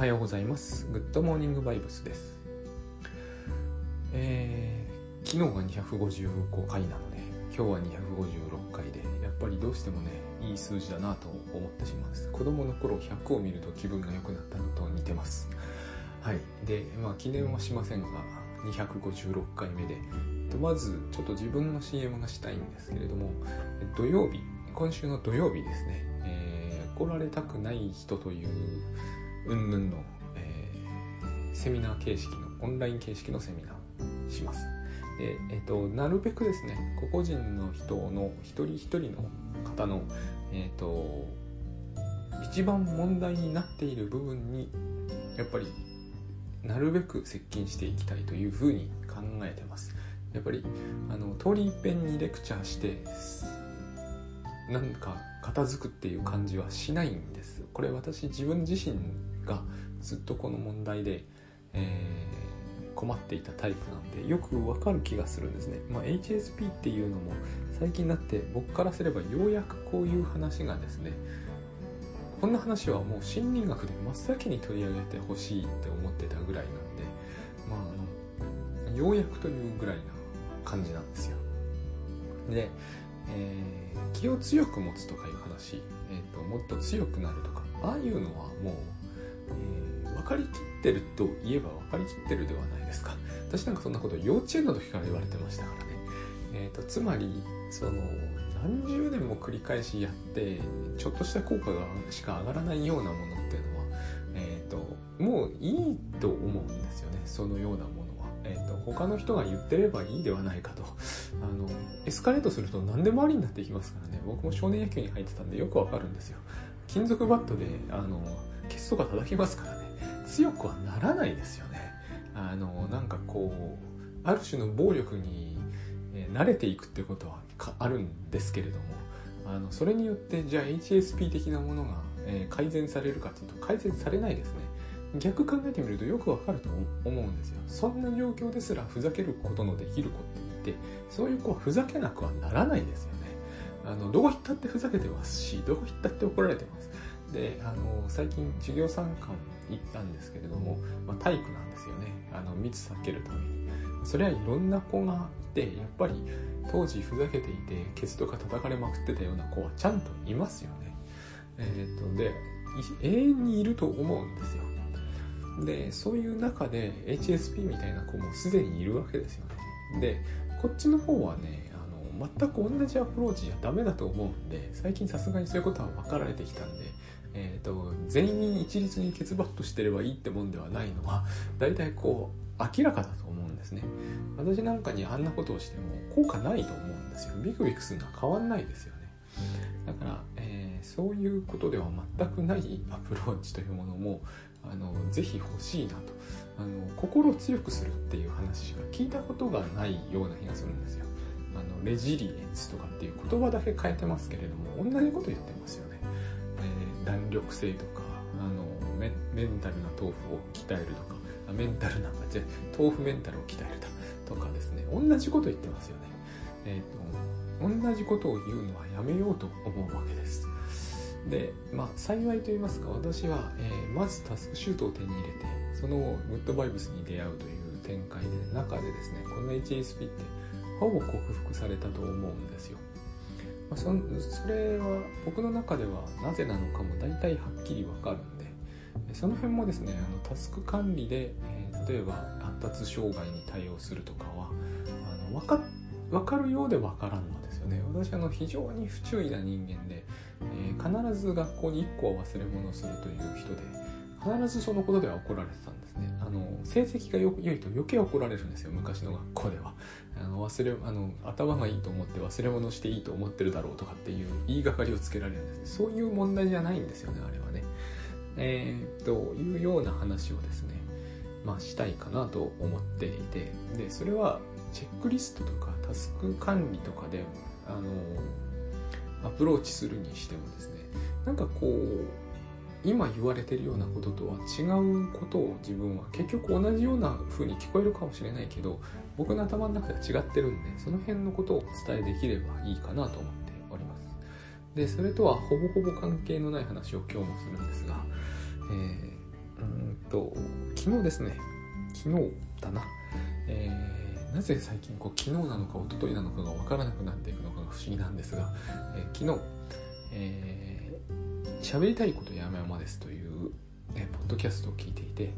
はようございます。グッドモーニングバイブスです。えー、昨日が255回なので、今日は256回で、やっぱりどうしてもね、いい数字だなと思ってしまうんです。子供の頃100を見ると気分が良くなったのと似てます。はい。で、まあ記念はしませんが、256回目で、まずちょっと自分の CM がしたいんですけれども、土曜日、今週の土曜日ですね、えー、怒られたくない人といううんぬんの、えーセミナー形式のオンライン形式のセミナーします。で、えっとなるべくですね個々人の人の一人一人の方の、えっと一番問題になっている部分にやっぱりなるべく接近していきたいというふうに考えてます。やっぱりあの通り一遍にレクチャーしてなんか片付くっていう感じはしないんです。これ私自分自身がずっとこの問題で、えー困っていたタイプなんでよくわかる気がするんですね、まあ、HSP っていうのも最近になって僕からすればようやくこういう話がですねこんな話はもう心理学で真っ先に取り上げてほしいって思ってたぐらいなんでまああのようやくというぐらいな感じなんですよ。でえー気を強く持つとかいう話、えーともっと強くなるとかああいうのはもう、え分かりきってるといえば分かりきってるではないですか。私なんかそんなこと幼稚園の時から言われてましたからね、えー、とつまりその何十年も繰り返しやってちょっとした効果がしか上がらないようなものっていうのは、えー、ともういいと思うんですよね。そのようなものは、えー、と他の人が言ってればいいではないかと。あのエスカレートすると何でもありになっていきますからね。僕も少年野球に入ってたんでよくわかるんですよ。金属バットであのケツとか叩きますからね。強くはならないですよね。あのなんかこうある種の暴力に慣れていくってことはあるんですけれどもあのそれによってじゃあ HSP 的なものが、え改善されるかっていうと改善されないですね。逆考えてみるとよくわかると思うんですよ。そんな状況ですらふざけることのできる子っていてそういう子はふざけなくはならないですよね。あのどこ行ったってふざけてますしどこ行ったって怒られてますであの最近授業参観行ったんですけれども、まあ、体育なんですよね。あの密避けるために。それはいろんな子がいてやっぱり当時ふざけていてケツとか叩かれまくってたような子はちゃんといますよね。えっ、とで永遠にいると思うんですよ。でそういう中で HSP みたいな子もすでにいるわけですよね。でこっちの方はねあの全く同じアプローチじゃダメだと思うんで最近さすがにそういうことは分かられてきたんで、えー、と全員一律にケツバットしてればいいってもんではないのは大体こう明らかだと思うんですね。私なんかにあんなことをしても効果ないと思うんですよ。ビクビクするのは変わんないですよね。だから、えーそういうことでは全くないアプローチというものもあのぜひ欲しいなと。あの心を強くするっていう話しか聞いたことがないような気がするんですよ。あのレジリエンスとかっていう言葉だけ変えてますけれども同じこと言ってますよね、弾力性とかあのメンタルな豆腐を鍛えるとかメンタルなじゃ豆腐メンタルを鍛えるとかですね。同じこと言ってますよね。えっ、と同じことを言うのはやめようと思うわけです。でまあ幸いと言いますか私は、えーまずタスクシュートを手に入れてそのグッドバイブスに出会うという展開で中でですねこの HSP ってほぼ克服されたと思うんですよ、まあ、そそれは僕の中ではなぜなのかも大体はっきりわかるんでその辺もですねあのタスク管理で、えー例えば発達障害に対応するとかはあの分か分かるようで分からんのですよね。私あの非常に不注意な人間で、えー必ず学校に1個は忘れ物をするという人で必ずそのことでは怒られてたんですねあの成績がよ良いと余計怒られるんですよ昔の学校では。あの忘れあの頭がいいと思って忘れ物していいと思ってるだろうとかっていう言いがかりをつけられるんですそういう問題じゃないんですよねあれはね。えー、というような話をですねまあしたいかなと思っていて。でそれはチェックリストとかタスク管理とかであのアプローチするにしてもですねなんかこう今言われてるようなこととは違うことを自分は結局同じような風に聞こえるかもしれないけど僕の頭の中では違ってるんでその辺のことをお伝えできればいいかなと思っております。でそれとはほぼほぼ関係のない話を今日もするんですが、えーうんと昨日ですね。昨日だな、えー、なぜ最近こう昨日なのか一昨日なのかが分からなくなっていくのかが不思議なんですが、えー、昨日、えー、喋りたいこと山々ですという、え、ポッドキャストを聞いていて、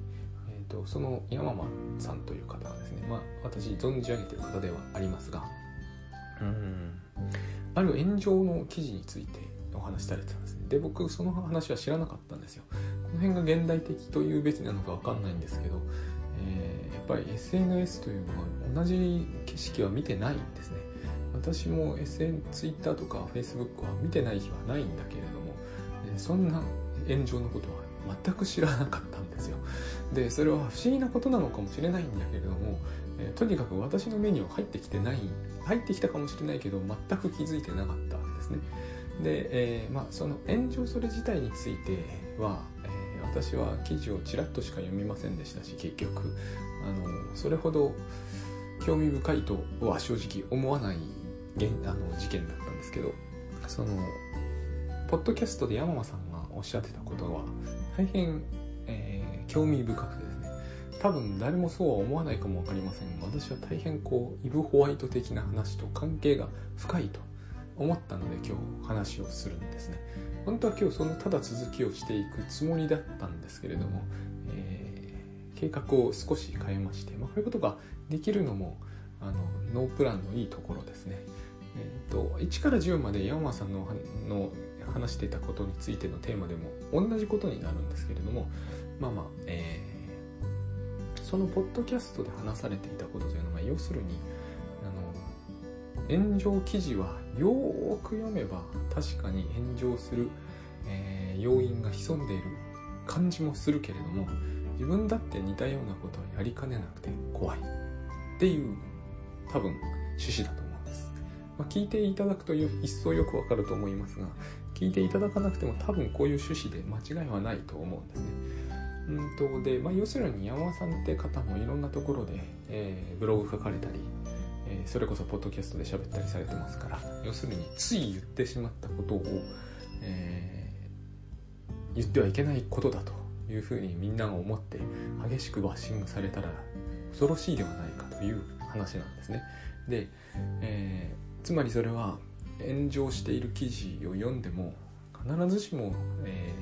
えーと、その山間さんという方がですねまあ私存じ上げてる方ではありますがうんある炎上の記事についてお話しされてたんですね。で僕その話は知らなかったんですよ。この辺が現代的というべきなのか分かんないんですけど、えー、やっぱり SNS というのは同じ景色は見てないんですね。私も SN、Twitter とか Facebook は見てない日はないんだけれど、そんな炎上のことは全く知らなかったんですよ。でそれは不思議なことなのかもしれないんだけれども、えー、とにかく私の目には入ってきてない入ってきたかもしれないけど全く気づいてなかったわけですね。で、えー、まあ、その炎上それ自体については、えー、私は記事をちらっとしか読みませんでしたし結局あのそれほど興味深いとは正直思わないあの事件だったんですけどそのポッドキャストで山間さんがおっしゃってたことは大変、えー、興味深くてですね。多分誰もそうは思わないかも分かりませんが私は大変こうイブ・ホワイト的な話と関係が深いと思ったので今日話をするんですね。本当は今日そのただ続きをしていくつもりだったんですけれども、えー、計画を少し変えまして、まあ、こういうことができるのもあのノープランのいいところですね。えーと、1から10まで山間さんのの話してたことについてのテーマでも同じことになるんですけれどもまあまあ、えー、そのポッドキャストで話されていたことというのは要するにあの炎上記事はよーく読めば確かに炎上する、えー、要因が潜んでいる感じもするけれども自分だって似たようなことをやりかねなくて怖い。っていう多分趣旨だと思うんです、まあ、聞いていただくと一層よくわかると思いますが聞いていただかなくても多分こういう趣旨で間違いはないと思うんですねうんとで、まあ、要するに山尾さんって方もいろんなところで、えー、ブログ書かれたりえそれこそポッドキャストで喋ったりされてますから要するについ言ってしまったことを、えー、言ってはいけないことだというふうにみんなが思って激しくバッシングされたら恐ろしいではないかという話なんですね。で、えー、つまりそれは炎上している記事を読んでも必ずしも、え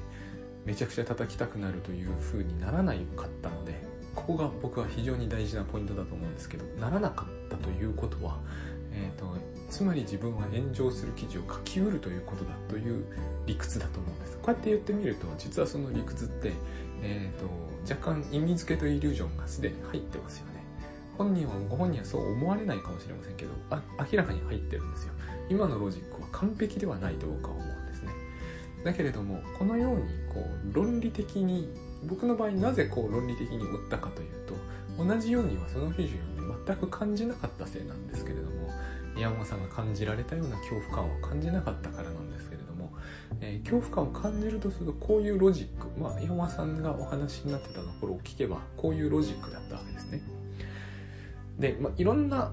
ー、めちゃくちゃ叩きたくなるというふうにならないかったのでここが僕は非常に大事なポイントだと思うんですけどならなかったということは、えーと、つまり自分は炎上する記事を書きうるということだという理屈だと思うんです。こうやって言ってみると実はその理屈って、えーと、若干意味付けとイリュージョンがすでに入ってますよね。本人はご本人はそう思われないかもしれませんけどあ明らかに入ってるんですよ。今のロジックは完璧ではないと僕は思うんですね。だけれどもこのようにこう論理的に僕の場合なぜこう論理的に追ったかというと同じようにはその記事を読んで全く感じなかったせいなんですけれども山本さんが感じられたような恐怖感を感じなかったからなんですけれども、えー、恐怖感を感じるとするとこういうロジックまあ山本さんがお話になってたところを聞けばこういうロジックだったわけですね。で、まあ、いろんな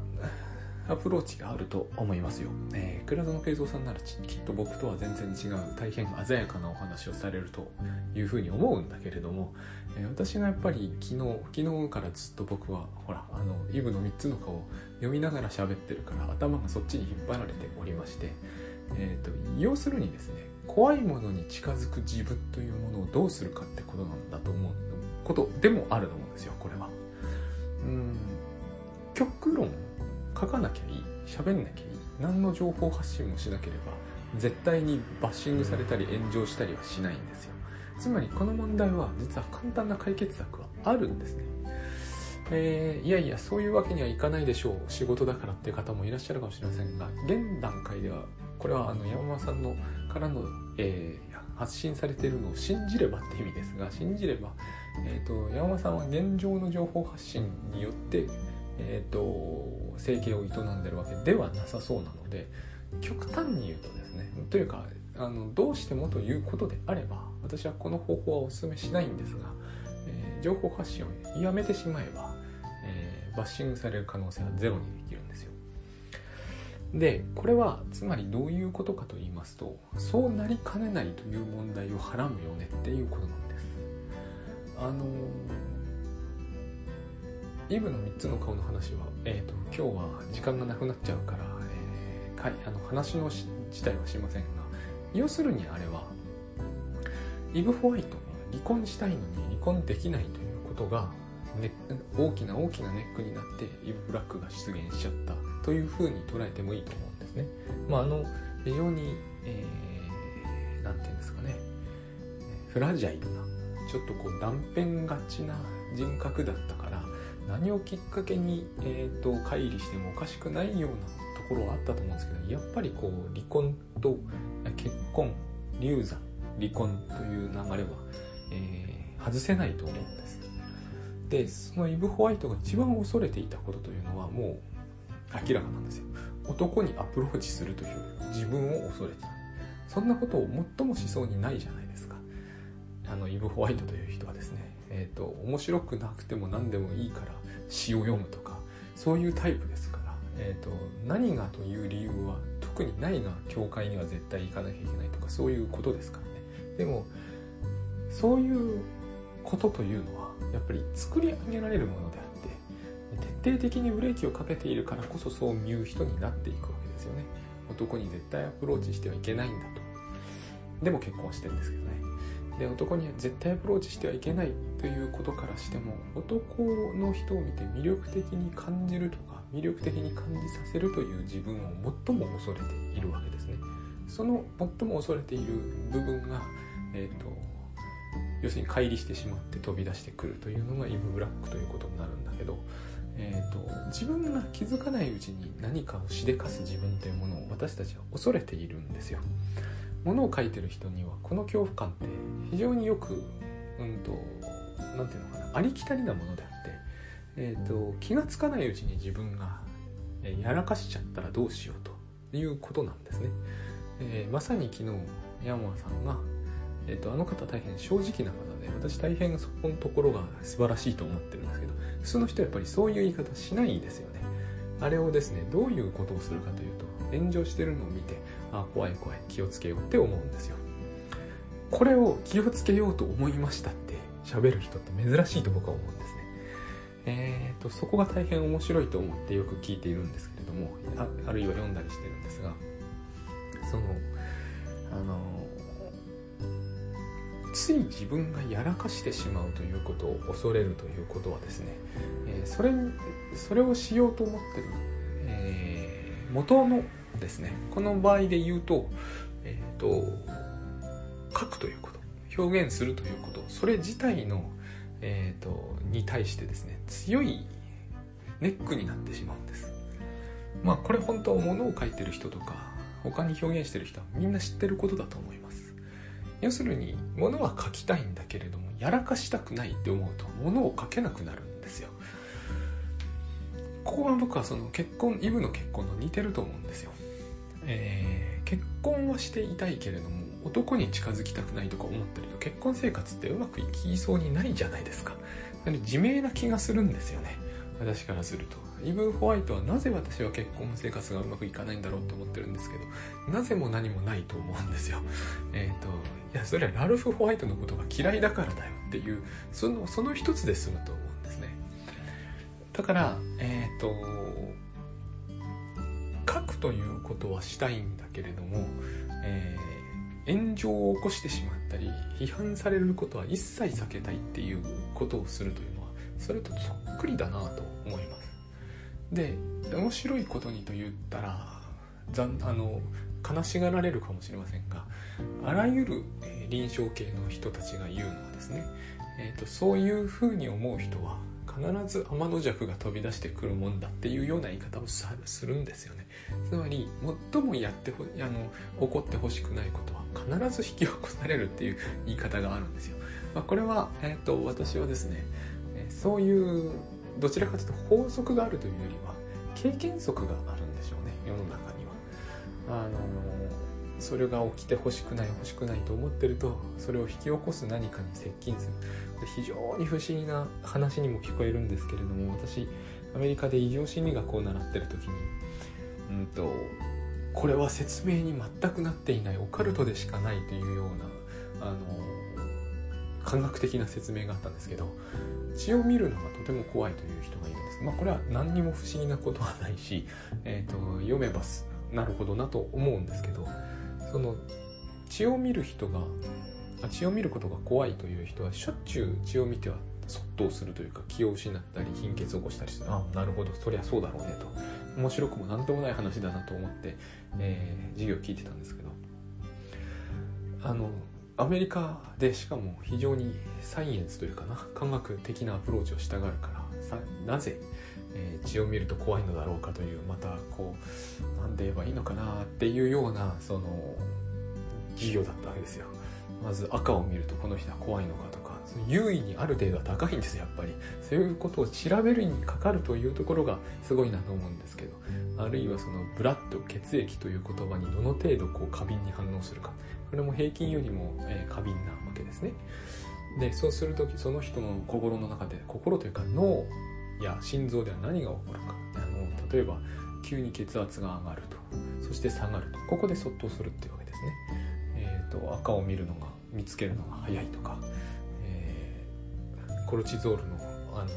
アプローチがあると思いますよ。えー、倉園慶三さんならきっと僕とは全然違う大変鮮やかなお話をされるというふうに思うんだけれども、えー、私がやっぱり昨日昨日からずっと僕はほらあのイブの3つの顔を読みながら喋ってるから頭がそっちに引っ張られておりまして、えーと、要するにですね怖いものに近づく自分というものをどうするかってことなんだと思うことでもあると思うんですよこれは。うん極論書かなきゃいい喋んなきゃいい何の情報発信もしなければ絶対にバッシングされたり炎上したりはしないんですよ。つまりこの問題は実は簡単な解決策はあるんですね。えー、いやいやそういうわけにはいかないでしょう。仕事だからっていう方もいらっしゃるかもしれませんが現段階ではこれはあの山間さんのからの、えー、発信されているのを信じればって意味ですが信じれば、えーと山間さんは現状の情報発信によってえーと、生計を営んでるわけではなさそうなので極端に言うとですねというかあのどうしてもということであれば私はこの方法はお勧めしないんですが、えー、情報発信をやめてしまえば、えー、バッシングされる可能性はゼロにできるんですよ。でこれはつまりどういうことかと言いますとそうなりかねないという問題をはらむよねっていうことなんです。あのイブの3つの顔の話は、えーと、今日は時間がなくなっちゃうから、えー、かいあの話の自体はしませんが要するにあれはイブ・ホワイトが離婚したいのに離婚できないということが、ね、大きな大きなネックになってイブ・ブラックが出現しちゃったというふうに捉えてもいいと思うんですね。まあ、あの非常に、えー、なんていうんですかねフラジャイルなちょっとこう断片がちな人格だった何をきっかけに、えーと、乖離してもおかしくないようなところはあったと思うんですけどやっぱりこう離婚と結婚流産離婚という流れは、えー、外せないと思うんです。でそのイブ・ホワイトが一番恐れていたことというのはもう明らかなんですよ。男にアプローチするという自分を恐れてた。そんなことを最もしそうにないじゃないですか。あのイブ・ホワイトという人はですねえっ、ー、と面白くなくても何でもいいから詩を読むとかそういうタイプですから、えーと、何がという理由は特にないが教会には絶対行かなきゃいけないとかそういうことですからね。でもそういうことというのはやっぱり作り上げられるものであって徹底的にブレーキをかけているからこそそう見う人になっていくわけですよね。男に絶対アプローチしてはいけないんだと。でも結婚してるんですけどね。で男には絶対アプローチしてはいけないということからしても男の人を見て魅力的に感じるとか魅力的に感じさせるという自分を最も恐れているわけですね。その最も恐れている部分が、えーと、要するに乖離してしまって飛び出してくるというのがイブ・ブラックということになるんだけど、えーと自分が気づかないうちに何かをしでかす自分というものを私たちは恐れているんですよ。物を書いてる人にはこの恐怖感って非常によくうんと何て言うのかなありきたりなものであって、えーと、気が付かないうちに自分がやらかしちゃったらどうしようということなんですね。えー、まさに昨日山さんが、えーと、あの方大変正直な方で私大変そこのところが素晴らしいと思ってるんですけど普通の人はやっぱりそういう言い方しないですよね。あれをですねどういうことをするかというと炎上してるのを見てあ怖い怖い気をつけようって思うんですよこれを気をつけようと思いましたっ喋る人って珍しいと僕は思うんですね。えーと、そこが大変面白いと思ってよく聞いているんですけれどもああるいは読んだりしてるんですがそのあのつい自分がやらかしてしまうということを恐れるということはですね、えー、それそれをしようと思ってる、えー、元のですねこの場合で言うと,、えーと、書くということ。表現するということそれ自体の、えーと、に対してですね強いネックになってしまうんです。まあこれ本当物を書いてる人とか他に表現してる人はみんな知ってることだと思います。要するに物は書きたいんだけれどもやらかしたくないって思うと物を書けなくなるんですよ。ここが僕はその結婚イブの結婚の似てると思うんですよ。えー、結婚はしていたいけれども男に近づきたくないとか思ってると結婚生活ってうまくいきそうにないじゃないですか。なので自明な気がするんですよね。私からすると。イブ・ホワイトはなぜ私は結婚生活がうまくいかないんだろうと思ってるんですけどなぜも何もないと思うんですよ。えっ、ー、といやそれはラルフ・ホワイトのことが嫌いだからだよっていうそのその一つで済むと思うんですね。だからえっ、ー、と書くということはしたいんだけれども、えー、炎上を起こしてしまったり批判されることは一切避けたいっていうことをするというのはそれとそっくりだなと思います。で面白いことにと言ったらざんあの悲しがられるかもしれませんがあらゆる、え、臨床系の人たちが言うのはですね、えーとそういうふうに思う人は必ず天の弱が飛び出してくるもんだっていうような言い方をするんですよね。つまり最もやってほあの起こってほしくないことは必ず引き起こされるっていう言い方があるんですよ、まあ、これは、えーと、私はですねそういうどちらかというと法則があるというよりは経験則があるんでしょうね世の中には。あのそれが起きてほしくない欲しくないと思ってるとそれを引き起こす何かに接近する。非常に不思議な話にも聞こえるんですけれども私アメリカで異常心理学を習ってる時に、うんと、これは説明に全くなっていないオカルトでしかないというようなあの科学的な説明があったんですけど血を見るのがとても怖いという人がいるんです。まあこれは何にも不思議なことはないし、えーと、読めばなるほどなと思うんですけどその血を見る人が血を見ることが怖いという人はしょっちゅう血を見てはそっとするというか気を失ったり貧血を起こしたりしてあなるほど。そりゃそうだろうねと。面白くも何ともない話だなと思って、えー、授業を聞いてたんですけどあのアメリカでしかも非常にサイエンスというかな科学的なアプローチをしたがるからなぜ、えー、血を見ると怖いのだろうかというまたこう何で言えばいいのかなっていうようなその授業だったわけですよ。まず赤を見るとこの人は怖いのかとか優位にある程度は高いんですやっぱり。そういうことを調べるにかかるというところがすごいなと思うんですけど。あるいはそのブラッド血液という言葉にどの程度こう過敏に反応するか。これも平均よりも、え過敏なわけですね。でそうする時その人の心の中で心というか脳や心臓では何が起こるか。あの例えば急に血圧が上がると。そして下がると。ここでそっとするっていうわけですね、えーと、赤を見るのが見つけるのが早いとか、コルチゾールのあの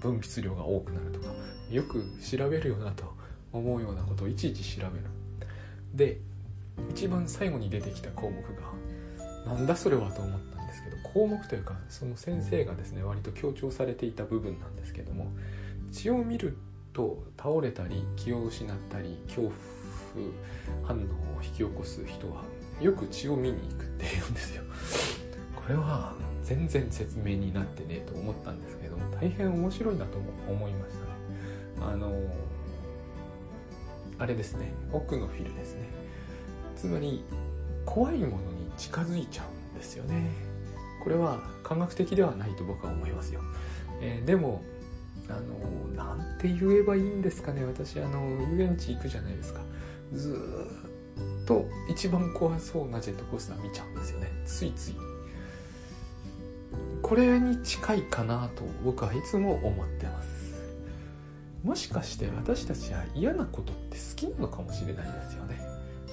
分泌量が多くなるとかよく調べるよなと思うようなことをいちいち調べる。で一番最後に出てきた項目がなんだそれはと思ったんですけど項目というかその先生がですね割と強調されていた部分なんですけども血を見ると倒れたり気を失ったり恐怖反応を引き起こす人はよく血を見に行くって言うんですよ。これは全然説明になってねえと思ったんですけども大変面白いなとも思いましたね。あのあれですね。奥のフィルですね。つまり怖いものに近づいちゃうんですよね。これは科学的ではないと僕は思いますよ、えー、でもあのなんて言えばいいんですかね。私あの遊園地行くじゃないですか。ずっと一番怖そうなジェットコースター見ちゃうんですよね。ついつい。これに近いかなと僕はいつも思ってます。もしかして私たちは嫌なことって好きなのかもしれないですよね。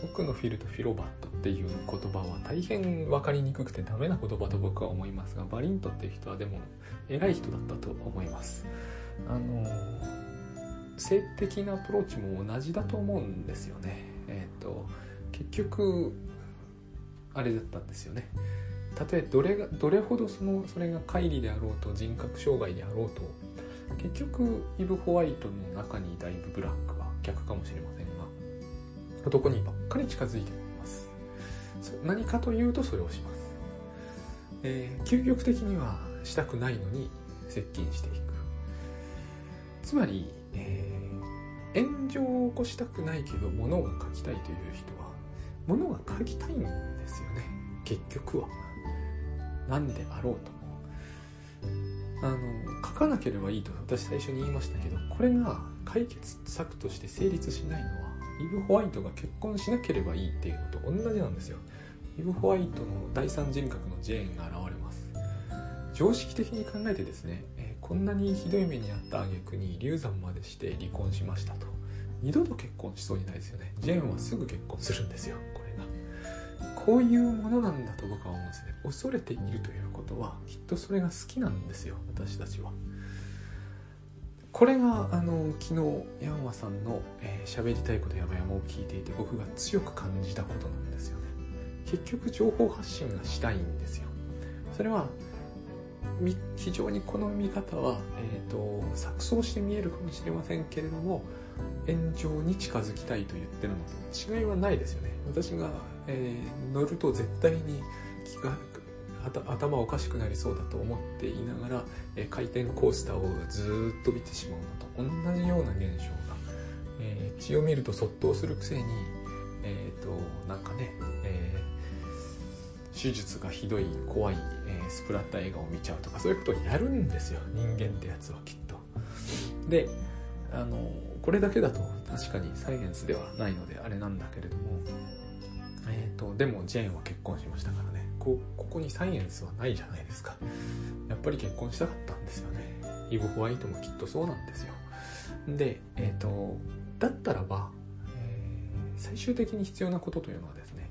奥のフィルとフィロバットっていう言葉は大変分かりにくくてダメな言葉と僕は思いますがバリントっていう人はでも偉い人だったと思います。あの性的なアプローチも同じだと思うんですよね。えっ、ー、と結局あれだったんですよね。たとえどれがどれほどそのそれが乖離であろうと人格障害であろうと結局イブ・ホワイトの中にだいぶブラックは逆かもしれませんが男にばっかり近づいています。何かというとそれをします、えー、究極的にはしたくないのに接近していく。つまり、えー、炎上を起こしたくないけど物が書きたいという人は物が書きたいんですよね。結局は。何であろうと。あの書かなければいいと私最初に言いましたけどこれが解決策として成立しないのはイブ・ホワイトが結婚しなければいいっていうのと同じなんですよ。イブ・ホワイトの第三人格のジェーンが現れます。常識的に考えてですね、えー、こんなにひどい目にあった挙句に流産までして離婚しましたと。二度と結婚しそうにないですよね。ジェーンはすぐ結婚するんですよ。こういうものなんだと僕は思うんですね。恐れているということはきっとそれが好きなんですよ私たちは。これがあの昨日ヤンワさんの喋、えー、りたいことやばやまを聞いていて僕が強く感じたことなんですよね。結局情報発信がしたいんですよ。それは非常にこの見方は、えーと、錯綜して見えるかもしれませんけれども炎上に近づきたいと言ってるのと違いはないですよね。私が、えー、乗ると絶対に気が頭おかしくなりそうだと思っていながら、え回転コースターをずっと見てしまうのと同じような現象が、えー、血を見るとそっとするくせにえ、ー、となんかね、えー、手術がひどい怖い、えー、スプラッタ映画を見ちゃうとかそういうことをやるんですよ人間ってやつはきっと。であのこれだけだと確かにサイエンスではないのであれなんだけれども、えーとでもジェーンは結婚しましたからね。こここにサイエンスはないじゃないですか。やっぱり結婚したかったんですよね。イブ・ホワイトもきっとそうなんですよ。でえっ、ー、とだったらば、えー、最終的に必要なことというのはですね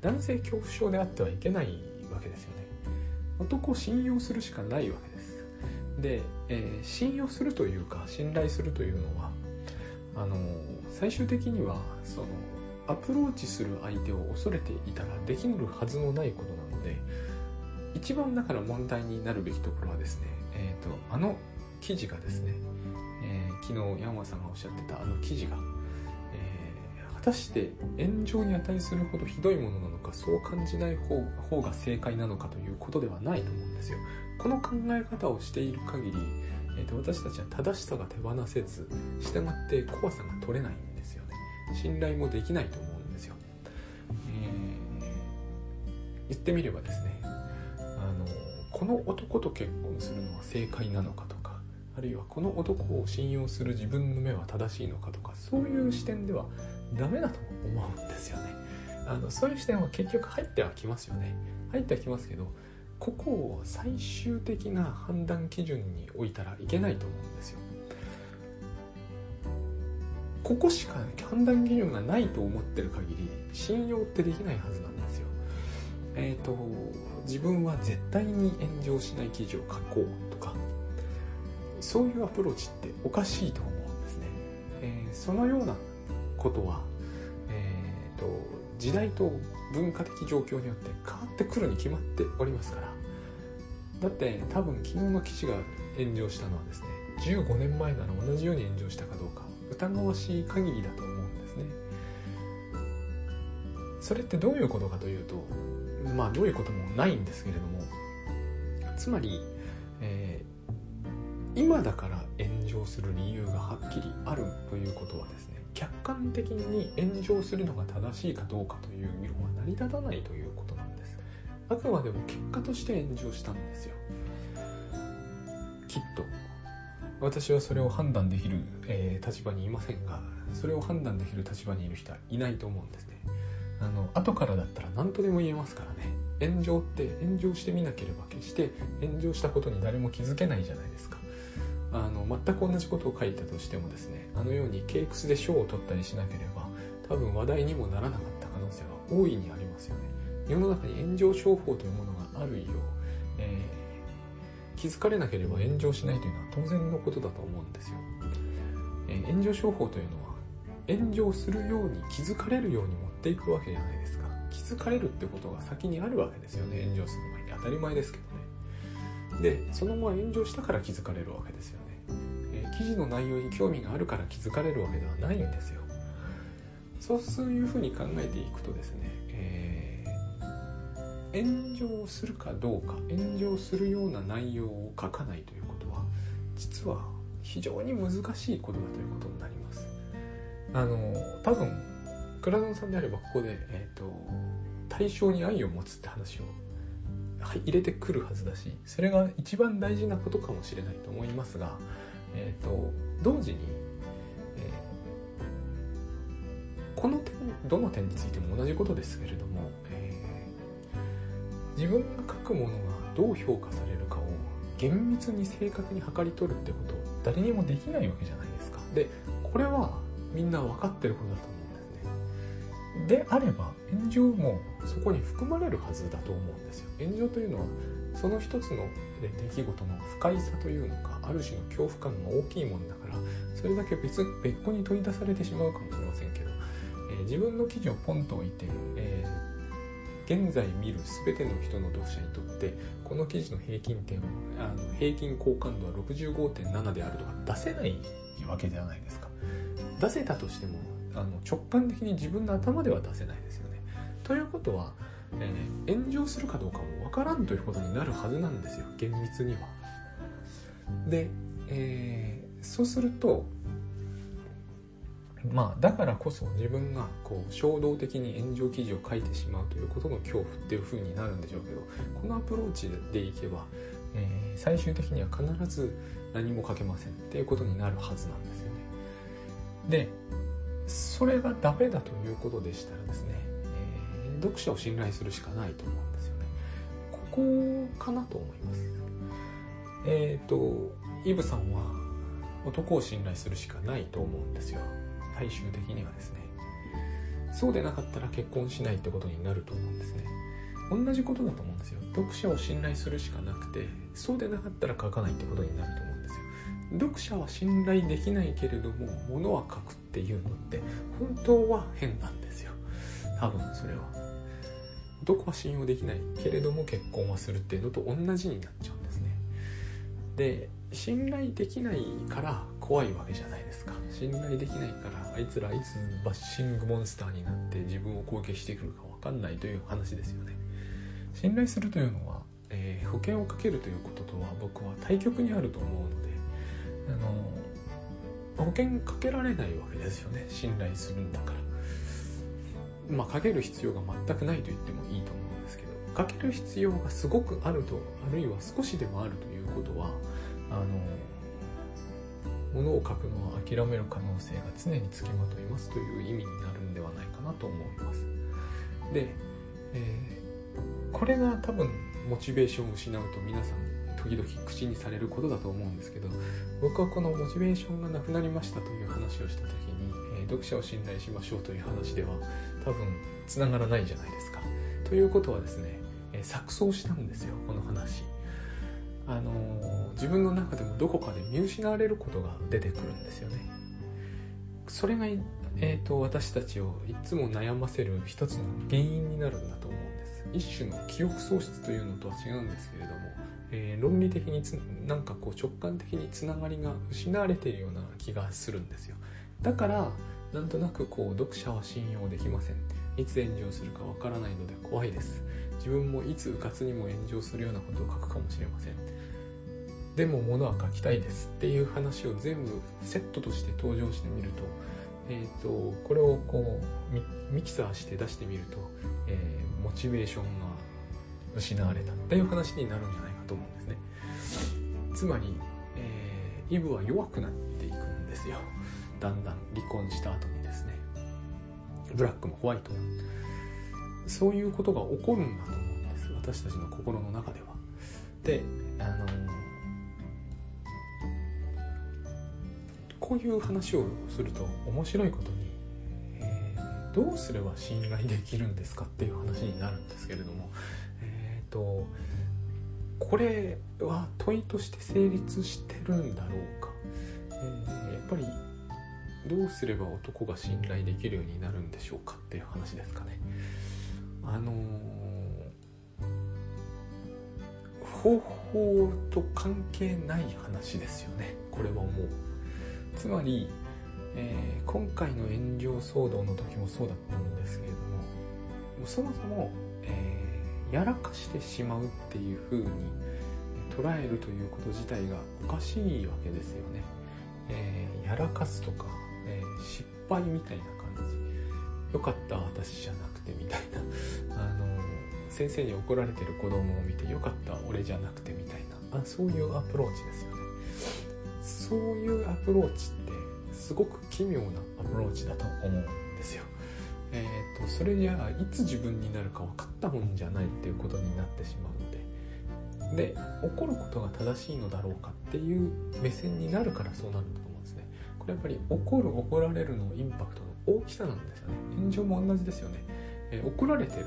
男性恐怖症であってはいけないわけですよね。男を信用するしかないわけです。で、えー、信用するというか信頼するというのはあの最終的にはそのアプローチする相手を恐れていたらできるはずのないことなので一番だから問題になるべきところはですね、えーと、あの記事がですね、えー、昨日山さんがおっしゃってたあの記事が、えー、果たして炎上に値するほどひどいものなのかそう感じない方が正解なのかということではないと思うんですよ。この考え方をしている限り、えーと、私たちは正しさが手放せず従って怖さが取れない信頼もできないと思うんですよ、えー、言ってみればですねあのこの男と結婚するのは正解なのかとかあるいはこの男を信用する自分の目は正しいのかとかそういう視点ではダメだと思うんですよね。あのそういう視点は結局入ってはきますよね。入ってはきますけどここを最終的な判断基準に置いたらいけないと思うんですよ。ここしか判断基準がないと思ってる限り信用ってできないはずなんですよ。えっ、ー、と自分は絶対に炎上しない記事を書こうとかそういうアプローチっておかしいと思うんですね。えー、そのようなことは、えーと時代と文化的状況によって変わってくるに決まっておりますからだって多分昨日の記事が炎上したのはですね15年前なら同じように炎上したかどうか疑わしい限りだと思うんですね。それってどういうことかというとまあどういうこともないんですけれどもつまり、えー、今だから炎上する理由がはっきりあるということはですね客観的に炎上するのが正しいかどうかという議論は成り立たないということなんです。あくまでも結果として炎上したんですよ。きっと。私はそれを判断できる、えー、立場にいませんがそれを判断できる立場にいる人はいないと思うんですね。あの後からだったら何とでも言えますからね。炎上って炎上してみなければ決して炎上したことに誰も気づけないじゃないですか。あの全く同じことを書いたとしてもですねあのようにケイクスで賞を取ったりしなければ多分話題にもならなかった可能性は大いにありますよね。世の中に炎上商法というものがある以上、えー、気づかれなければ炎上しないというのは当然のことだと思うんですよ、えー、炎上商法というのは炎上するように気づかれるように持っていくわけじゃないですか。気づかれるってことが先にあるわけですよね。炎上する前に。当たり前ですけどね。でその後は炎上したから気づかれるわけですよね、えー、記事の内容に興味があるから気づかれるわけではないんですよ。そういうふうに考えていくとですね、炎上するかどうか炎上するような内容を書かないということは実は非常に難しいことだということになります。あの多分倉野さんであればここで、えーと対象に愛を持つって話を入れてくるはずだしそれが一番大事なことかもしれないと思いますが、えーと、同時に、えー、この点どの点についても同じことですけれども、自分が書くものがどう評価されるかを厳密に正確に測り取るってこと誰にもできないわけじゃないですか。でこれはみんな分かってることだと思うんですね。であれば炎上もそこに含まれるはずだと思うんですよ炎上というのはその一つの出来事の不快さというのかある種の恐怖感が大きいもんだからそれだけ別別個に取り出されてしまうかもしれませんけど、えー、自分の記事をポンと置いて、えー、現在見る全ての人の読者にとってこの記事の平均点あの平均好感度は65.7であるとか出せないわけじゃないですか出せたとしてもあの直感的に自分の頭では出せないですよねということは、えー、炎上するかどうかも分からんということになるはずなんですよ厳密には。で、えー、そうするとまあだからこそ自分がこう衝動的に炎上記事を書いてしまうということの恐怖っていう風になるんでしょうけどこのアプローチでいけば、えー、最終的には必ず何も書けませんっていうことになるはずなんですよね。でそれがダメだということでしたらですねえ読者を信頼するしかないと思うんですよね。ここかなと思います。えっ、ー、と、イブさんは男を信頼するしかないと思うんですよ。最終的にはですね。そうでなかったら結婚しないってことになると思うんですね。同じことだと思うんですよ。読者を信頼するしかなくてそうでなかったら書かないってことになると思うんですよ。読者は信頼できないけれども物は書くっていうのって本当は変なんですよ。多分それは。男は信用できないけれども結婚はするっていうのと同じになっちゃうんですね。で信頼できないから怖いわけじゃないですか。信頼できないからあいつらいつバッシングモンスターになって自分を攻撃してくるか分かんないという話ですよね。信頼するというのは、えー、保険をかけるということとは僕は対極にあると思うのであの保険かけられないわけですよね。信頼するんだから。まあかける必要が全くないと言ってもいいと思うんですけどかける必要がすごくあるとあるいは少しでもあるということはあの物を書くのは諦める可能性が常につきまといますという意味になるんではないかなと思いますで、えー、これが多分モチベーションを失うと皆さん時々口にされることだと思うんですけど僕はこのモチベーションがなくなりましたという話をした時に、えー、読者を信頼しましょうという話では多分つながらないじゃないですか。ということはですね、えー、錯綜したんですよこの話。あの、自分の中でもどこかで見失われることが出てくるんですよね。それが、えーと、私たちをいつも悩ませる一つの原因になるんだと思うんです。一種の記憶喪失というのとは違うんですけれどもえー、論理的につなんかこう直感的につながりが失われているような気がするんですよだからなんとなくこう読者は信用できませんいつ炎上するかわからないので怖いです自分もいつ迂闊にも炎上するようなことを書くかもしれませんでも物は書きたいですっていう話を全部セットとして登場してみると,、えーと、これをこうミキサーして出してみると、えー、モチベーションが失われたっていう話になるんじゃないかと思うんですね。つまり、えー、イブは弱くなっていくんですよ。だんだん離婚した後にですね。ブラックもホワイトもそういうことが起こるんだと思うんです。私たちの心の中では。であのこういう話をすると面白いことに、えー、どうすれば信頼できるんですかっていう話になるんですけれどもえっ、ー、とこれは問いとして成立してるんだろうか、えー、やっぱりどうすれば男が信頼できるようになるんでしょうかっていう話ですかね。あのー、方法と関係ない話ですよね。これはもう。つまり、えー、今回の炎上騒動の時もそうだったんですけれどももそもそも、えーやらかしてしまうっていう風に捉えるということ自体がおかしいわけですよね。えー、やらかすとか、え、失敗みたいな感じ。よかった私じゃなくてみたいな。あの先生に怒られてる子供を見てよかった俺じゃなくてみたいなあそういうアプローチですよねそういうアプローチってすごく奇妙なアプローチだと思うんですよ。えーと、それじゃあいつ自分になるか分かったもんじゃないっていうことになってしまうので。で怒ることが正しいのだろうかっていう目線になるからそうなるんだと思うんですね。これやっぱり怒る怒られるのインパクトの大きさなんですよね。炎上も同じですよね、えー、怒られてる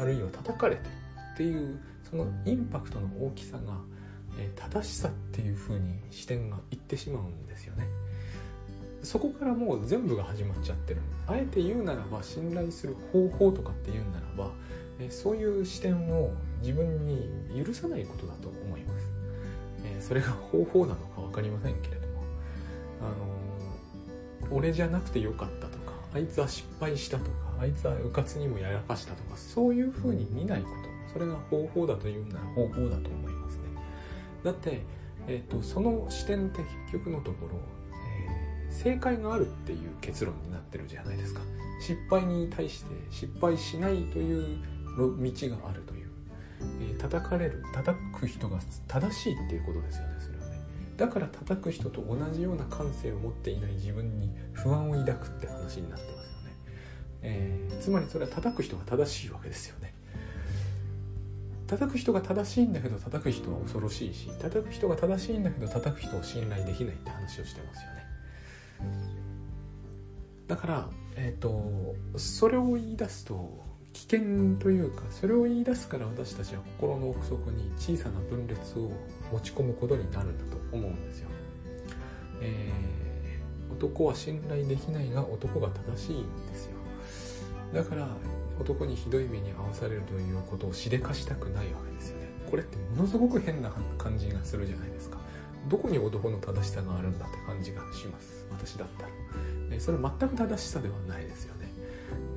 あるいは叩かれてるっていうそのインパクトの大きさが、え、正しさっていう風に視点がいってしまうんですよね。そこからもう全部が始まっちゃってる。あえて言うならば信頼する方法とかって言うならばえそういう視点を自分に許さないことだと思います、えそれが方法なのか分かりませんけれども。あの俺じゃなくてよかったとかあいつは失敗したとかあいつはうかつにもやらかしたとかそういうふうに見ないこと。それが方法だと言うなら方法だと思います。だって、えーとその視点って結局のところ正解があるっていう結論になってるじゃないですか。失敗に対して失敗しないという道があるという、えー、叩かれる叩く人が正しいっていうことですよねそれはね。だから叩く人と同じような感性を持っていない自分に不安を抱くって話になってますよね、えー、つまりそれは叩く人が正しいわけですよね。叩く人が正しいんだけど叩く人は恐ろしいし叩く人が正しいんだけど叩く人を信頼できないって話をしてますよね。だから、えーと、それを言い出すと危険というかそれを言い出すから私たちは心の奥底に小さな分裂を持ち込むことになるんだと思うんですよ、えー、男は信頼できないが男が正しいんですよ。だから男にひどい目に遭わされるということをしでかしたくないわけですよね。これってものすごく変な感じがするじゃないですか。どこに男の正しさがあるんだって感じがします。私だったら、えそれ全く正しさではないですよね。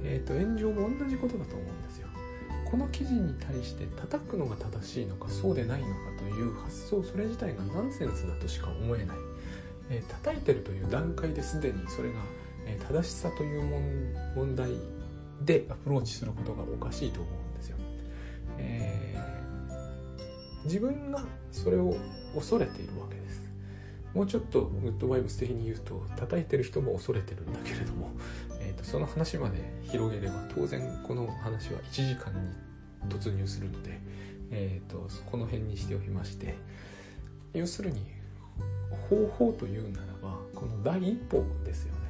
えっ、ー、と炎上も同じことだと思うんですよ。この記事に対して叩くのが正しいのかそうでないのかという発想それ自体がナンセンスだとしか思えない、えー、叩いてるという段階ですでにそれが、え正しさという問題でアプローチすることがおかしいと思うんですよ、えー、自分がそれを恐れているわけです。もうちょっとグッドバイブス的に言うと叩いてる人も恐れてるんだけれども、えーと、その話まで広げれば当然この話は1時間に突入するので、えーと、この辺にしておきまして要するに方法というならばこの第一歩ですよね。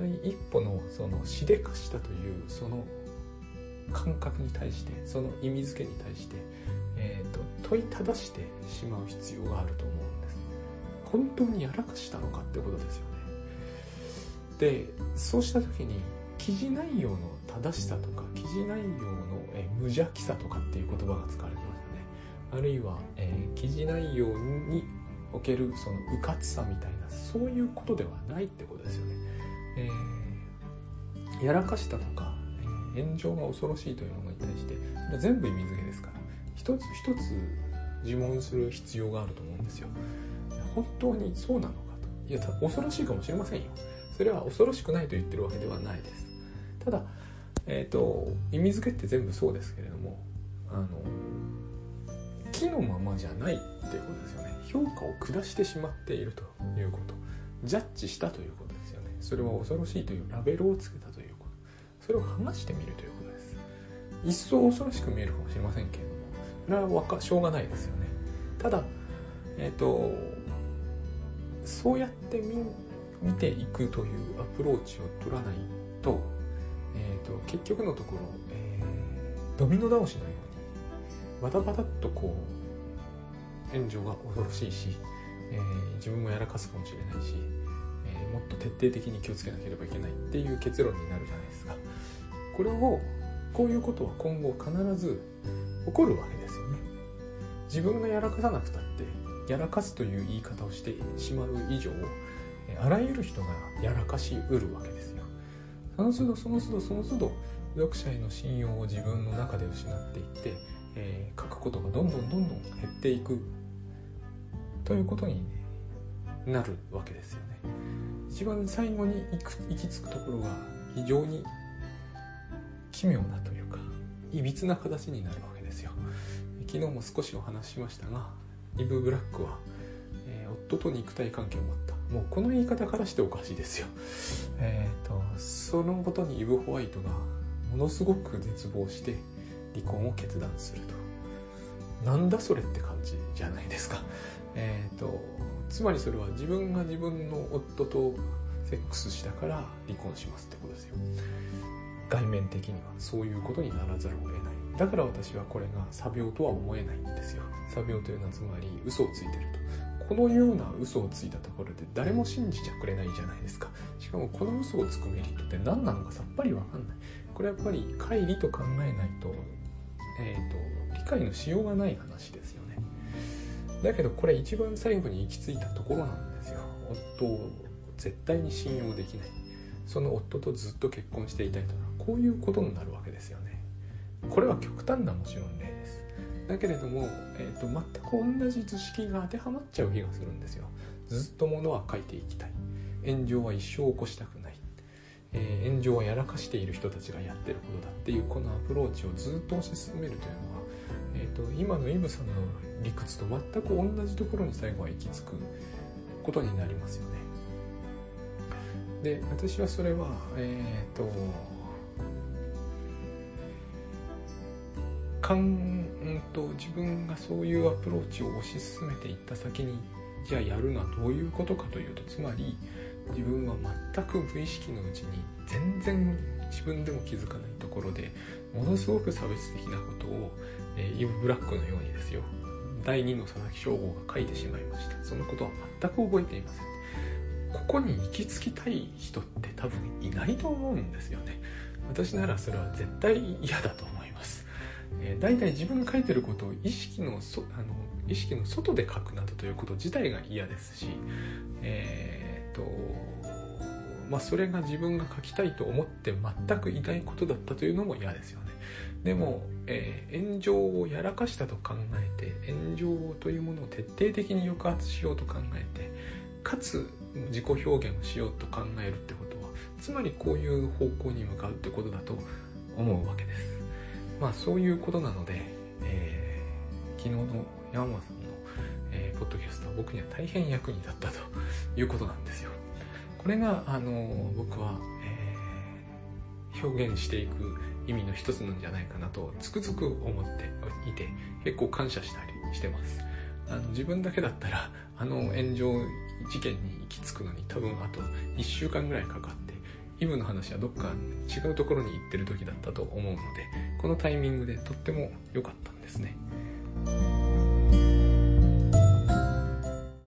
第一歩のそのしでかしたというその感覚に対してその意味付けに対して、えーと、問いただしてしまう必要があると思うんです。本当にやらかしたのかってことですよね。でそうした時に記事内容の正しさとか記事内容の、え無邪気さとかっていう言葉が使われてますよね。あるいは、えー、記事内容におけるそのうかつさみたいなそういうことではないってことですよね、えー、やらかしたとか、えー、炎上が恐ろしいというものに対して全部意味付けですから一つ一つ自問する必要があると思うんですよ。本当にそうなのかと。いや恐ろしいかもしれませんよ。それは恐ろしくないと言ってるわけではないです。ただえっ、ー、と意味付けって全部そうですけれどもあの木のままじゃないっていうことですよね。評価を下してしまっているということ。ジャッジしたということ。それは恐ろしいというラベルをつけたということ。それを剥がしてみるということです。一層恐ろしく見えるかもしれませんけれどもそれはかしょうがないですよね。ただえっ、ー、とそうやってみ見ていくというアプローチを取らないと,、えーと、結局のところ、えー、ドミノ倒しのようにバタバタっとこう炎上が恐ろしいし、えー、自分もやらかすかもしれないし、ー、もっと徹底的に気をつけなければいけないっていう結論になるじゃないですか。これをこういうことは今後必ず起こるわけですよね。自分がやらかさなくたってやらかすという言い方をしてしまう以上あらゆる人がやらかしうるわけですよ。その都度その都度その都度読者への信用を自分の中で失っていって、えー、書くことがどんどんどんどん減っていくということに、なるわけですよね。一番最後に行く行き着くところが非常に奇妙なというかいびつな形になるわけですよ昨日も少しお話ししましたがイブ・ブラックは、えー、夫と肉体関係を持ったもうこの言い方からしておかしいですよ。えっ、ー、と、そのことにイブ・ホワイトがものすごく絶望して離婚を決断すると。なんだそれって感じじゃないですか。えっ、ー、と、つまりそれは自分が自分の夫とセックスしたから離婚しますってことですよ。外面的にはそういうことにならざるを得ない。だから私はこれが作病とは思えないんですよ。作病というのはつまり嘘をついてると。このような嘘をついたところで誰も信じちゃくれないじゃないですかしかもこの嘘をつくメリットって何なのかさっぱりわかんないこれやっぱり乖離と考えないと,、えーと、理解のしようがない話ですよだけどこれ一番最後に行き着いたところなんですよ。夫を絶対に信用できない。その夫とずっと結婚していたいと。こういうことになるわけですよね。これは極端なもちろん例です。だけれども、えーと、全く同じ図式が当てはまっちゃう気がするんですよ。ずっとものは書いていきたい。炎上は一生起こしたくない、えー、炎上はやらかしている人たちがやってることだっていうこのアプローチをずっと推し進めるというのは、えーと、今のイブさんの理屈と全く同じところに最後は行き着くことになりますよね。で私はそれはえっ、ー、とかんと自分がそういうアプローチを推し進めていった先にじゃあやるのはどういうことかというとつまり自分は全く無意識のうちに全然自分でも気づかないところでものすごく差別的なことを、えー、イブ・ブラックのようにですよ。第2の佐々木翔吾が書いてしまいました。そのことは全く覚えていません。ここに行き着きたい人って多分いないと思うんですよね。私ならそれは絶対嫌だと思います、えー、大体自分が書いてることを意識のそあの意識の外で書くなどということ自体が嫌ですしえー、っとまあそれが自分が書きたいと思って全くいないことだったというのも嫌ですよね。でも、えー、炎上をやらかしたと考えて炎上というものを徹底的に抑圧しようと考えてかつ自己表現をしようと考えるってことはつまりこういう方向に向かうってことだと思うわけです。まあそういうことなので、えー、昨日の山間さんの、えー、ポッドキャストは僕には大変役に立ったということなんですよ。これがあの僕は、えー、表現していく意味の一つなんじゃないかなとつくづく思っていて結構感謝したりしてますあの自分だけだったらあの炎上事件に行き着くのに多分あと1週間ぐらいかかってイブの話はどっか違うところに行ってる時だったと思うのでこのタイミングでとっても良かったんですね。